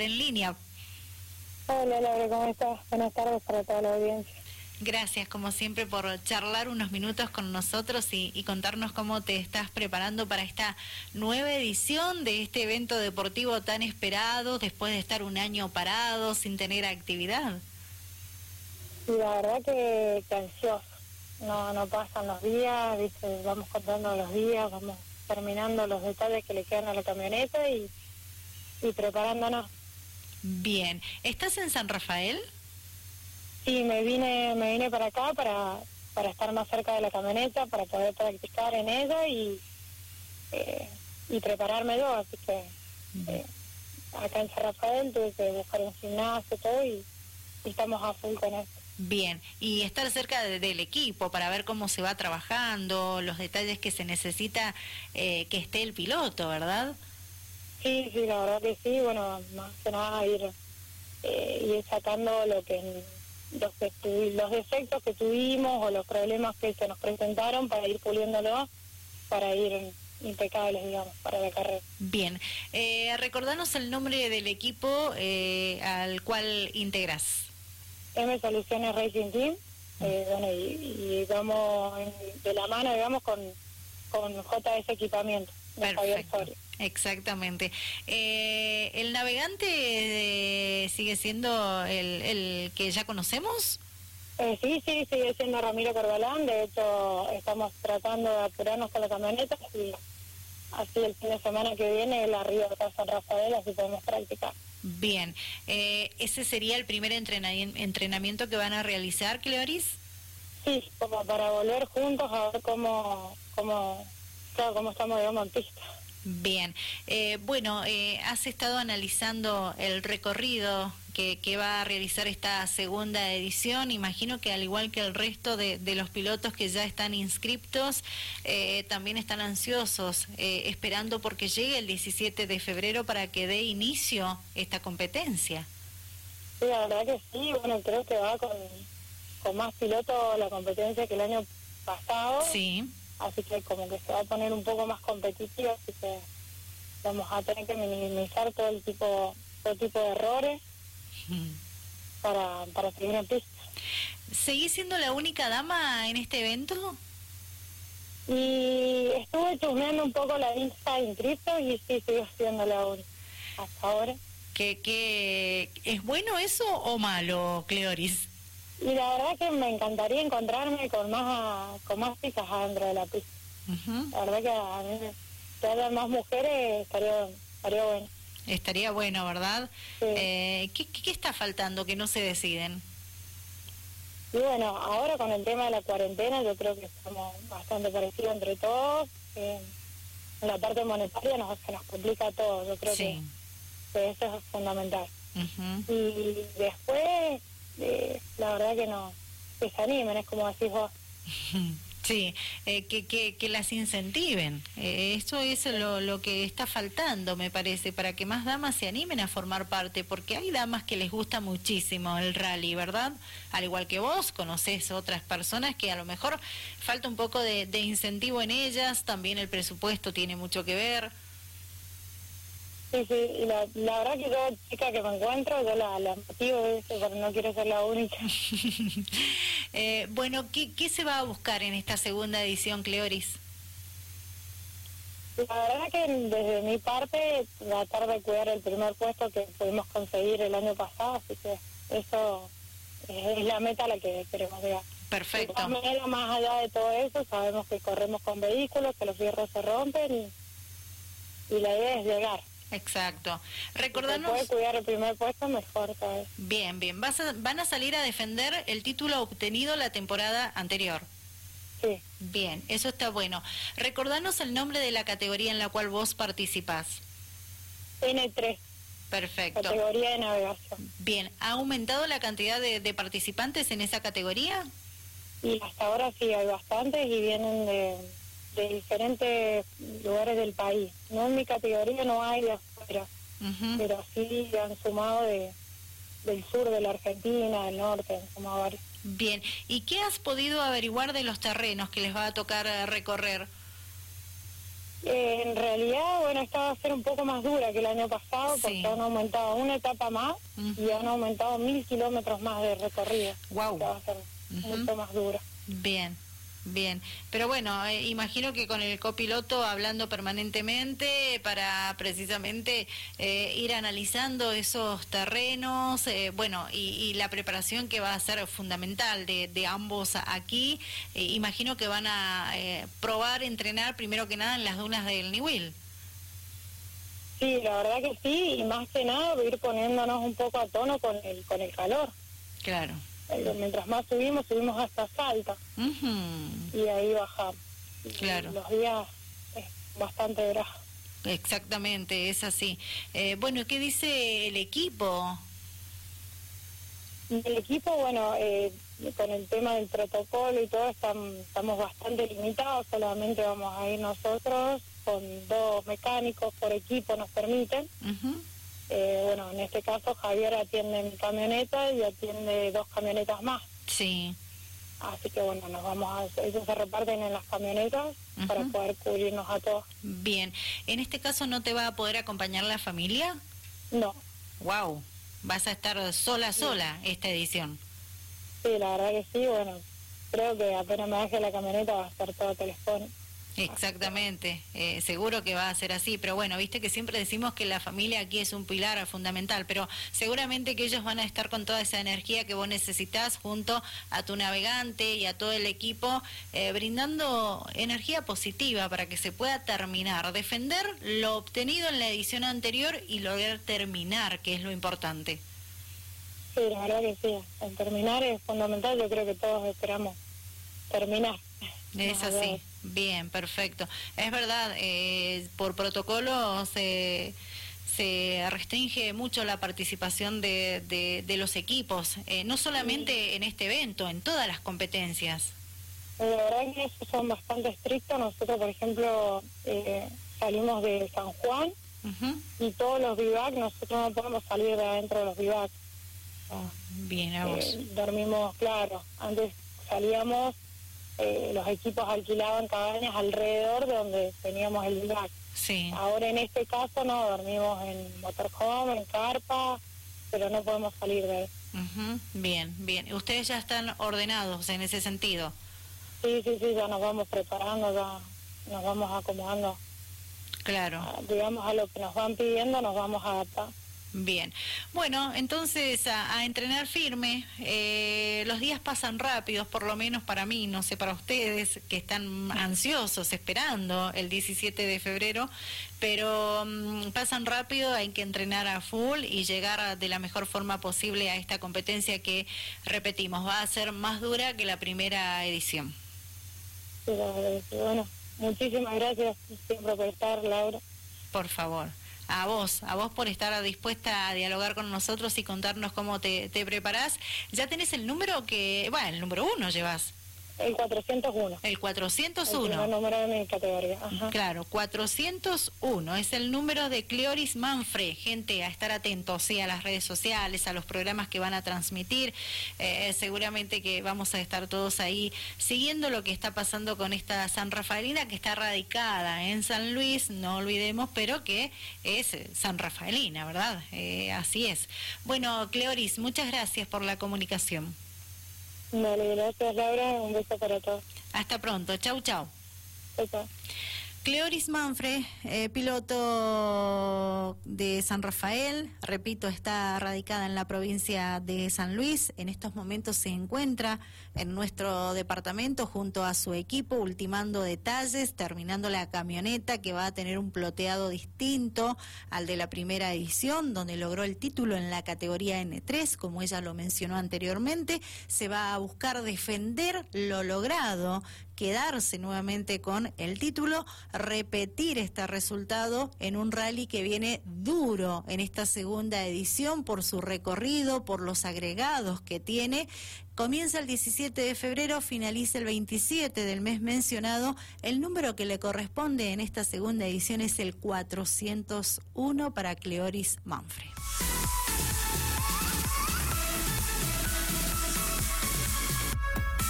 en línea. Hola Laura, ¿cómo estás? Buenas tardes para toda la audiencia. Gracias, como siempre, por charlar unos minutos con nosotros y, contarnos cómo te estás preparando para esta nueva edición de este evento deportivo tan esperado después de estar un año parado sin tener actividad. Sí, la verdad que, que ansioso. No, no pasan los días, ¿viste? vamos contando los días, vamos terminando los detalles que le quedan a la camioneta y, y preparándonos Bien, ¿estás en San Rafael? Sí, me vine, me vine para acá para, para estar más cerca de la camioneta, para poder practicar en ella y, eh, y prepararme yo, así que eh, acá en San Rafael tuve que buscar un gimnasio todo y, estamos a full con esto. Bien, y estar cerca del equipo para ver cómo se va trabajando, los detalles que se necesita eh, que esté el piloto, ¿verdad? Sí, sí, la verdad que sí, bueno, más que nada ir, eh, ir sacando lo que los, los defectos que tuvimos o los problemas que se nos presentaron para ir puliéndolo, para ir impecables, digamos, para la carrera. Bien, eh, recordanos el nombre del equipo eh, al cual integras. M Soluciones Racing Team, eh, bueno, y, vamos de la mano, digamos, con, con JS Equipamiento, de Javier Exactamente. Eh, ¿El navegante eh, sigue siendo el, el, que ya conocemos? Eh, sí, sí, sigue siendo Ramiro Corbalán. De hecho, estamos tratando de apurarnos con la camioneta y así el fin de semana que viene el arriba de San Rafael, así podemos practicar. Bien. ¿Ese sería el primer entrenamiento que van a realizar, Cleoris? Sí, como para volver juntos a ver cómo, cómo, cómo estamos de en pista. Bien, eh, bueno, eh, has estado analizando el recorrido que, que, va a realizar esta segunda edición. Imagino que al igual que el resto de, los pilotos que ya están inscriptos, eh, también están ansiosos, esperando porque llegue el 17 de febrero para que dé inicio esta competencia. Sí, la verdad que sí, bueno, creo que va con, con más pilotos la competencia que el año pasado. Sí así que como que se va a poner un poco más competitiva, así que vamos a tener que minimizar todo el tipo, todo tipo de errores para, para seguir en pista. ¿Seguís siendo la única dama en este evento? Y estuve chusmeando un poco la lista de inscritos y sí, sigo siendo la única hasta ahora. ¿Qué, qué, ¿Es bueno eso o malo, Cleoris? Y la verdad que me encantaría encontrarme con más con más chicas adentro de la pista. La verdad que a mí si haya más mujeres estaría, estaría bueno. Estaría bueno, ¿verdad? Eh, ¿qué, ¿qué, está faltando que no se deciden? Y bueno, ahora con el tema de la cuarentena yo creo que estamos bastante parecidos entre todos. Eh, en la parte monetaria nos, se nos complica todo, yo creo que, eso es fundamental. Y después eh, la verdad que no, que se animen, es como decís vos. Sí, eh, que, que, que, las incentiven. Eh, eso es lo, lo que está faltando, me parece, para que más damas se animen a formar parte, porque hay damas que les gusta muchísimo el rally, ¿verdad? Al igual que vos, conoces otras personas que a lo mejor falta un poco de, de incentivo en ellas, también el presupuesto tiene mucho que ver. Sí, sí, y la, la, verdad que yo, chica que me encuentro, yo la, la motivo de eso, pero no quiero ser la única. eh, bueno, ¿qué, ¿qué se va a buscar en esta segunda edición, Cleoris? La verdad que desde mi parte, tratar de cuidar el primer puesto que pudimos conseguir el año pasado, así que eso es la meta a la que queremos llegar. Perfecto. De más allá de todo eso, sabemos que corremos con vehículos, que los fierros se rompen y, y la idea es llegar. Exacto. Recordanos... Si puede cuidar el primer puesto, mejor vez. Bien, bien. Vas van a salir a defender el título obtenido la temporada anterior. Sí. Bien, eso está bueno. Recordanos el nombre de la categoría en la cual vos participás. N3. Perfecto. Categoría de navegación. Bien, ¿ha aumentado la cantidad de, de participantes en esa categoría? Y hasta ahora sí, hay bastantes y vienen de de diferentes lugares del país. No en mi categoría no hay de afuera, pero sí han sumado de, del sur de la Argentina, del norte, han sumado varios. Bien, ¿y qué has podido averiguar de los terrenos que les va a tocar eh, recorrer? Eh, en realidad, bueno, esta va a ser un poco más dura que el año pasado porque han aumentado una etapa más y han aumentado mil kilómetros más de recorrido. Wow. va a ser mucho más dura. Bien. Bien, pero bueno, eh, imagino que con el copiloto hablando permanentemente para precisamente eh, ir analizando esos terrenos, eh, bueno, y, la preparación que va a ser fundamental de, de ambos aquí, imagino que van a probar, entrenar primero que nada en las dunas del Niwil. Sí, la verdad que sí, y más que nada ir poniéndonos un poco a tono con el, con el calor. Claro mientras más subimos, subimos hasta Salta. Y ahí bajamos. Claro. los días es bastante grajo. Exactamente, es así. Eh, bueno, ¿qué dice el equipo? El equipo, bueno, eh, con el tema del protocolo y todo, estamos bastante limitados, solamente vamos a ir nosotros con dos mecánicos por equipo, nos permiten. Eh, bueno, en este caso Javier atiende mi camioneta y atiende dos camionetas más. Sí. Así que bueno, nos vamos a, ellos se reparten en las camionetas para poder cubrirnos a todos. Bien, ¿en este caso no te va a poder acompañar la familia? No. Wow, vas a estar sola, sola esta edición. Sí, la verdad que sí, bueno, creo que apenas me deje la camioneta va a estar todo telefónico. Exactamente, eh, seguro que va a ser así, pero bueno, viste que siempre decimos que la familia aquí es un pilar fundamental, pero seguramente que ellos van a estar con toda esa energía que vos necesitas junto a tu navegante y a todo el equipo, eh, brindando energía positiva para que se pueda terminar, defender lo obtenido en la edición anterior y lograr terminar, que es lo importante. Sí, la verdad que sí, el terminar es fundamental, yo creo que todos esperamos terminar. Es así. Bien, perfecto. Es verdad, eh, por protocolo se, se restringe mucho la participación de, de, los equipos, eh, no solamente en este evento, en todas las competencias. La verdad que son bastante estrictos. Nosotros, por ejemplo, eh, salimos de San Juan y todos los vivac, nosotros no podemos salir de adentro de los vivac. Bien, a vos. dormimos, claro, antes salíamos eh, los equipos alquilaban cabañas alrededor de donde teníamos el lugar. Sí. Ahora en este caso no, dormimos en motorhome, en carpa, pero no podemos salir de ahí. Bien, bien. ¿Ustedes ya están ordenados en ese sentido? Sí, sí, sí, ya nos vamos preparando, ya nos vamos acomodando. Claro. digamos, a lo que nos van pidiendo nos vamos a adaptar. Bien, bueno, entonces a, entrenar firme. Eh, los días pasan rápidos, por lo menos para mí, no sé para ustedes que están ansiosos esperando el 17 de febrero, pero mm, pasan rápido, hay que entrenar a full y llegar de la mejor forma posible a esta competencia que, repetimos, va a ser más dura que la primera edición. bueno, muchísimas gracias siempre por estar, Laura. Por favor a vos, a vos por estar dispuesta a dialogar con nosotros y contarnos cómo te, te preparás. Ya tenés el número que, bueno, el número uno llevas. El 401. El 401. El número de mi categoría. Claro, 401 es el número de Cleoris Manfre. Gente, a estar atentos sí, a las redes sociales, a los programas que van a transmitir. Eh, seguramente que vamos a estar todos ahí siguiendo lo que está pasando con esta San Rafaelina que está radicada en San Luis, no olvidemos, pero que es San Rafaelina, ¿verdad? Eh, así es. Bueno, Cleoris, muchas gracias por la comunicación. Vale, gracias Laura, un beso para todos. Hasta pronto, chau chau. Chau, Cleoris Manfre, eh, piloto de San Rafael, repito, está radicada en la provincia de San Luis. En estos momentos se encuentra en nuestro departamento junto a su equipo, ultimando detalles, terminando la camioneta que va a tener un ploteado distinto al de la primera edición, donde logró el título en la categoría N3, como ella lo mencionó anteriormente. Se va a buscar defender lo logrado quedarse nuevamente con el título, repetir este resultado en un rally que viene duro en esta segunda edición por su recorrido, por los agregados que tiene. Comienza el 17 de febrero, finaliza el 27 del mes mencionado. El número que le corresponde en esta segunda edición es el 401 para Cleoris Manfred.